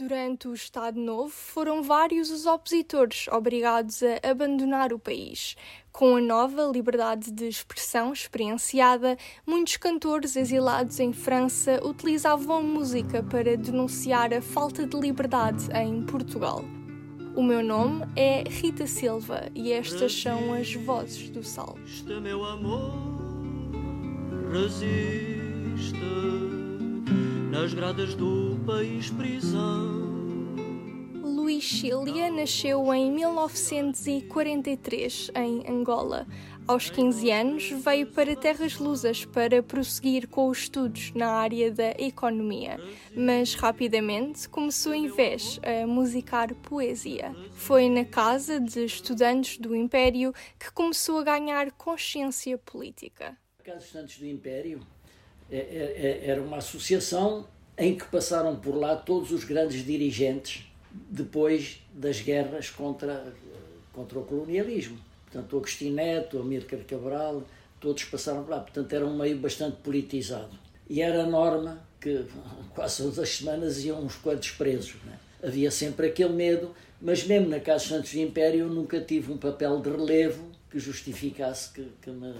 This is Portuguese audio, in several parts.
Durante o Estado Novo, foram vários os opositores obrigados a abandonar o país. Com a nova liberdade de expressão experienciada, muitos cantores exilados em França utilizavam música para denunciar a falta de liberdade em Portugal. O meu nome é Rita Silva e estas são as vozes do Sal. Meu amor resiste nas gradas do país prisão. Luís Chilia nasceu em 1943 em Angola. Aos 15 anos, veio para Terras Lusas para prosseguir com os estudos na área da economia, mas rapidamente começou em vez a musicar poesia. Foi na casa de estudantes do Império que começou a ganhar consciência política. A Casa de Estudantes do Império era uma associação em que passaram por lá todos os grandes dirigentes depois das guerras contra, contra o colonialismo. Portanto, o Agostinho Neto, o Amílcar Cabral, todos passaram por lá. Portanto, era um meio bastante politizado. E era norma que quase todas as semanas iam uns quantos presos. Né? Havia sempre aquele medo, mas mesmo na Casa Santos do Império eu nunca tive um papel de relevo que justificasse que, que, me,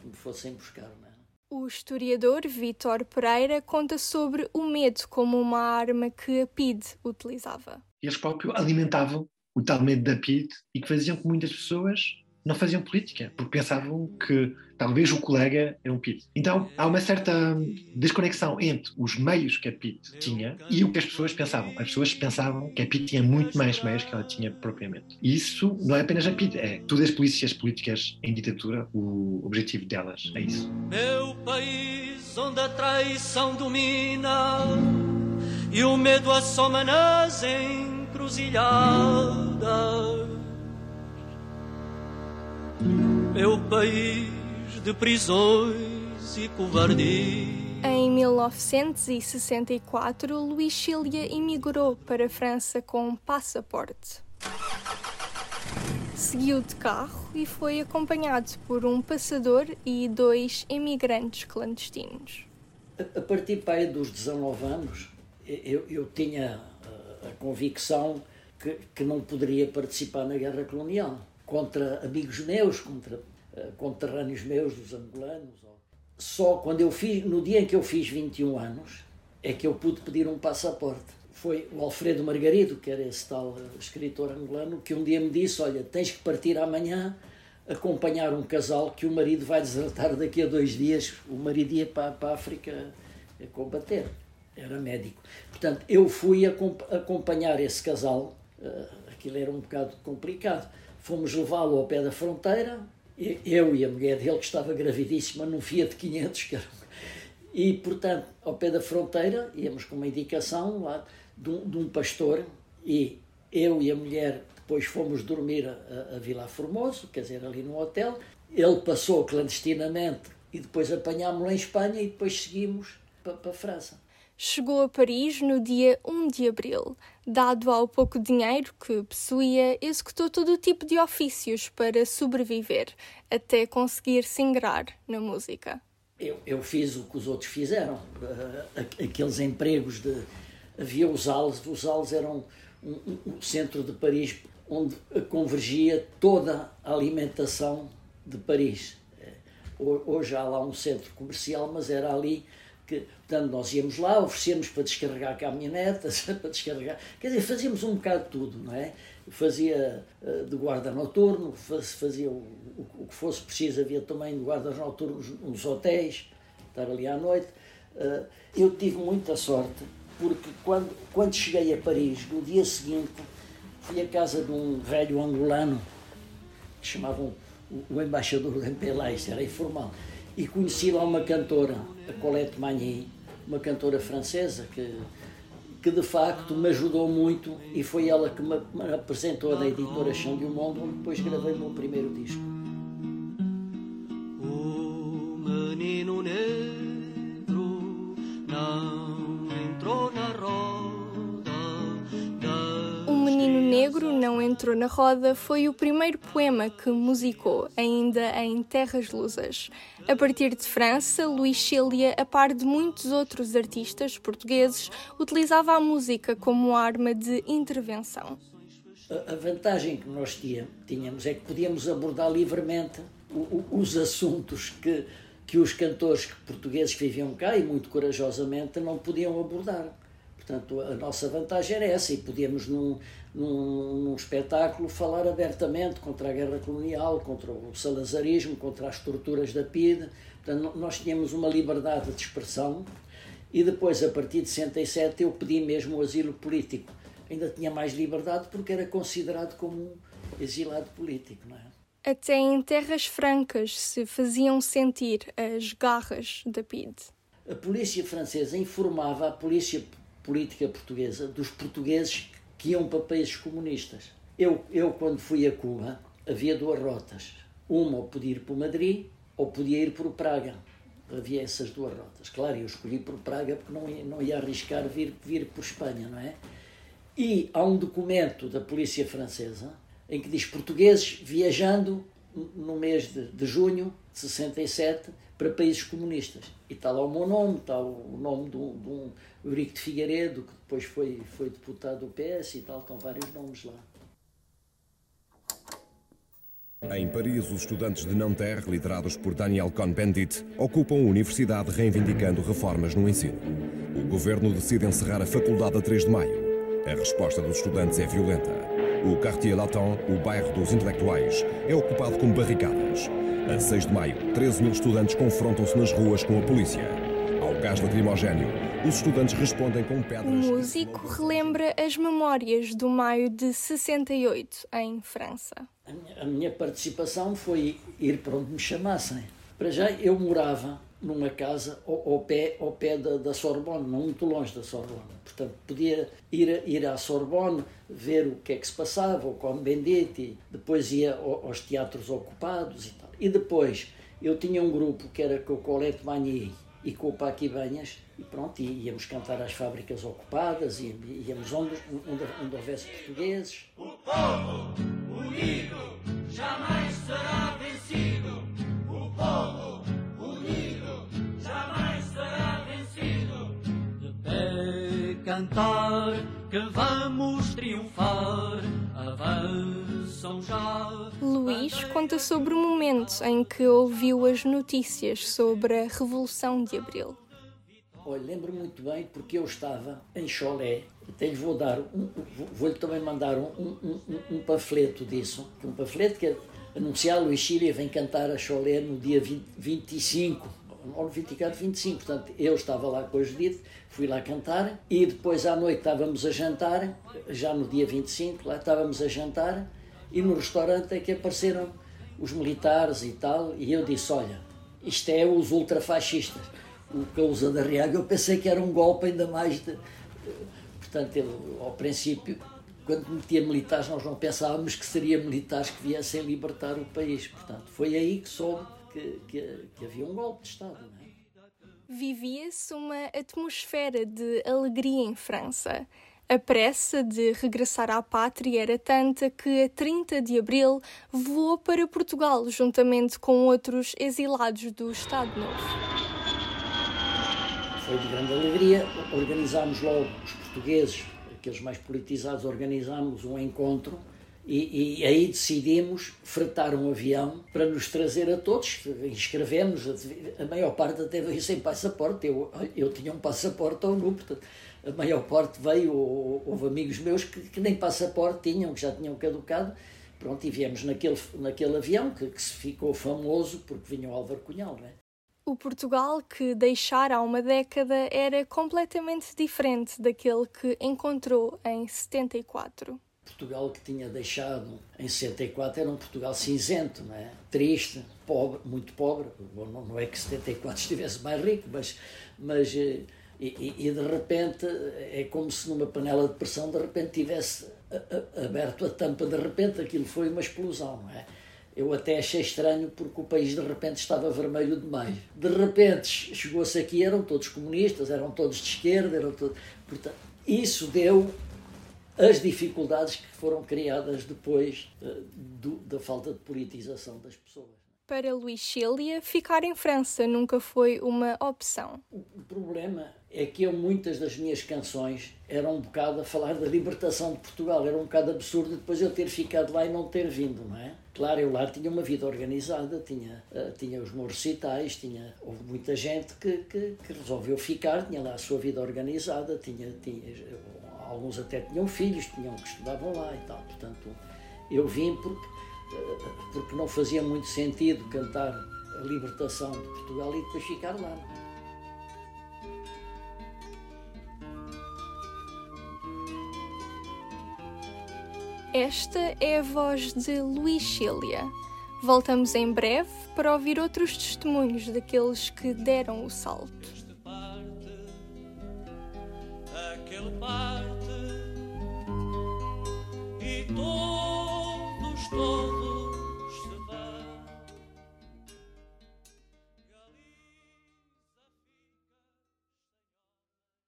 que me fossem buscar. Né? O historiador Vítor Pereira conta sobre o medo como uma arma que a PIDE utilizava. Eles próprios alimentavam o tal medo da PIDE e que faziam com muitas pessoas não faziam política, porque pensavam que talvez o colega era um PIT. Então há uma certa desconexão entre os meios que a PIT tinha e o que as pessoas pensavam. As pessoas pensavam que a PIT tinha muito mais meios que ela tinha propriamente. E isso não é apenas a PIT, é todas as polícias políticas em ditadura, o objetivo delas é isso. Meu país onde a traição domina e o medo assoma nas encruzilhadas meu país de prisões e covardia. Em 1964, Luís Chilia imigrou para a França com um passaporte. Seguiu de carro e foi acompanhado por um passador e dois imigrantes clandestinos. A partir pai, dos 19 anos, eu, eu tinha a, a convicção que, que não poderia participar na guerra colonial contra amigos meus, contra uh, conterrâneos meus dos angolanos. Só quando eu fiz, no dia em que eu fiz 21 anos, é que eu pude pedir um passaporte. Foi o Alfredo Margarido, que era esse tal uh, escritor angolano, que um dia me disse: Olha, tens que partir amanhã acompanhar um casal que o marido vai desertar daqui a dois dias. O marido ia para, para a África a combater. Era médico. Portanto, eu fui acompanhar esse casal. Aquilo era um bocado complicado Fomos levá-lo ao pé da fronteira, eu e a mulher dele, que estava gravidíssima, num Fiat 500, que era... e, portanto, ao pé da fronteira, íamos com uma indicação lá de um, de um pastor, e eu e a mulher depois fomos dormir a, a Vila Formoso, quer dizer, ali no hotel. Ele passou clandestinamente e depois apanhámos-lo em Espanha e depois seguimos para, a França chegou a Paris no dia 1 de abril. Dado ao pouco dinheiro que possuía, executou todo o tipo de ofícios para sobreviver, até conseguir se ingrar na música. Eu, eu fiz o que os outros fizeram. Uh, aqueles empregos de. Havia os Halles, os Halles eram um, um, um centro de Paris onde convergia toda a alimentação de Paris. Eh, hoje há lá um centro comercial, mas era ali que, portanto, nós íamos lá, oferecíamos para descarregar a caminhoneta, para descarregar, quer dizer, fazíamos um bocado de tudo, não é? Fazia uh, de guarda noturno, fazia o, que fosse preciso, havia também de guardas noturnos nos hotéis, estar ali à noite. Uh, eu tive muita sorte, porque quando, quando cheguei a Paris, no dia seguinte, fui à casa de um velho angolano, que chamavam o, o embaixador do MPLA, isso era informal, e conheci lá uma cantora, a Colette Magny, uma cantora francesa que, que de facto me ajudou muito e foi ela que me, apresentou na editora Chão de um Mundo, onde depois gravei o meu primeiro disco. Entrou na roda foi o primeiro poema que musicou, ainda em terras lusas. A partir de França, Luís Cília, a par de muitos outros artistas portugueses, utilizava a música como arma de intervenção. A vantagem que nós tínhamos é que podíamos abordar livremente os assuntos que, que os cantores portugueses que viviam cá e muito corajosamente não podiam abordar. Portanto, a nossa vantagem era essa, e podíamos, num, num, num, espetáculo, falar abertamente contra a guerra colonial, contra o salazarismo, contra as torturas da PIDE. Portanto, nós tínhamos uma liberdade de expressão, e depois, a partir de 67, eu pedi mesmo o asilo político. Ainda tinha mais liberdade porque era considerado como um exilado político, não é? Até em terras francas se faziam sentir as garras da PIDE. A polícia francesa informava a polícia política portuguesa dos portugueses que iam para países comunistas. Eu, eu quando fui a Cuba, havia duas rotas. Uma podia ir para Madrid ou podia ir para Praga. Havia essas duas rotas. Claro, eu escolhi por Praga porque não ia, não ia arriscar vir, vir por Espanha, não é? E há um documento da polícia francesa em que diz portugueses viajando no mês de, de junho de 67 para países comunistas. E está lá o meu nome, está o nome de um, de um Eurico de Figueiredo, que depois foi, foi deputado do PS e tal, estão vários nomes lá. Em Paris, os estudantes de Nanterre, liderados por Daniel Cohn-Bendit, ocupam a universidade reivindicando reformas no ensino. O governo decide encerrar a faculdade a 3 de maio. A resposta dos estudantes é violenta. O Quartier Latin, o bairro dos intelectuais, é ocupado com barricadas. A 6 de maio, 13 mil estudantes confrontam-se nas ruas com a polícia. Ao gás lacrimogéneo, os estudantes respondem com pedras. O músico relembra as memórias do maio de 68, em França. A minha participação foi ir para onde me chamassem. Para já, eu morava numa casa ao, ao pé, ao pé da, da, Sorbonne, não muito longe da Sorbonne. Portanto, podia ir, ir à Sorbonne, ver o que é que se passava, o Con Benditi, depois ia aos teatros ocupados e tal. E depois eu tinha um grupo que era com o Colette Magny e com o Paqui Banhas e pronto, íamos cantar às fábricas ocupadas, íamos onde, onde, onde houvesse portugueses. O povo unido cantar que vamos triunfar, avançam já. Luís conta sobre o momento em que ouviu as notícias sobre a Revolução de Abril. Olha, lembro muito bem porque eu estava em Cholé, até lhe vou dar, um, vou-lhe também mandar um, um, um, panfleto disso, um panfleto que é anunciar Luís Chile vem cantar a Cholé no dia 20, 25, ou 24, 25, portanto eu estava lá com a Judite, fui lá cantar e depois à noite estávamos a jantar, já no dia 25, lá estávamos a jantar e no restaurante é que apareceram os militares e tal, e eu disse, olha, isto é os ultrafascistas. O Causa da Riaga, eu pensei que era um golpe ainda mais de... Portanto, ele, ao princípio, quando metia militares, nós não pensávamos que seria militares que viessem libertar o país. Portanto, foi aí que soube que, que, que havia um golpe de Estado. É? Vivia-se uma atmosfera de alegria em França. A pressa de regressar à pátria era tanta que, a 30 de abril, voou para Portugal juntamente com outros exilados do Estado Novo. Foi de grande alegria. Organizámos logo, os portugueses, aqueles mais politizados, organizámos um encontro e, e, aí decidimos fretar um avião para nos trazer a todos. Inscrevemos, a maior parte até veio sem passaporte. Eu, eu tinha um passaporte ao nu, portanto, a maior parte veio. Houve amigos meus que, que, nem passaporte tinham, que já tinham caducado. Pronto, e viemos naquele, naquele avião que, que se ficou famoso porque vinha o Álvaro Cunhal, não é? O Portugal que deixara há uma década era completamente diferente daquele que encontrou em 74. Portugal que tinha deixado em 64 era um Portugal cinzento, não é? triste, pobre, muito pobre. Bom, não é que 74 estivesse mais rico, mas, mas eh, e, e, de repente é como se numa panela de pressão de repente tivesse aberto a tampa, de repente aquilo foi uma explosão, não é? Eu até achei estranho porque o país de repente estava vermelho demais. De repente chegou-se aqui, eram todos comunistas, eram todos de esquerda, eram todos. Portanto, isso deu as dificuldades que foram criadas depois uh, do, da falta de politização das pessoas. Para Luís Cília, ficar em França nunca foi uma opção. O, problema é que eu, muitas das minhas canções eram um bocado a falar da libertação de Portugal. Era um bocado absurdo depois eu ter ficado lá e não ter vindo, não é? Claro, eu lá tinha uma vida organizada, tinha, uh, tinha os meus recitais, tinha, houve muita gente que, que, que, resolveu ficar, tinha lá a sua vida organizada, tinha, tinha, alguns até tinham filhos, tinham que estudavam lá e tal. Portanto, eu vim porque, uh, porque não fazia muito sentido cantar a libertação de Portugal e depois ficar lá. Esta é a voz de Luís Cília. Voltamos em breve para ouvir outros testemunhos daqueles que deram o salto. Aquele parte todos, todos.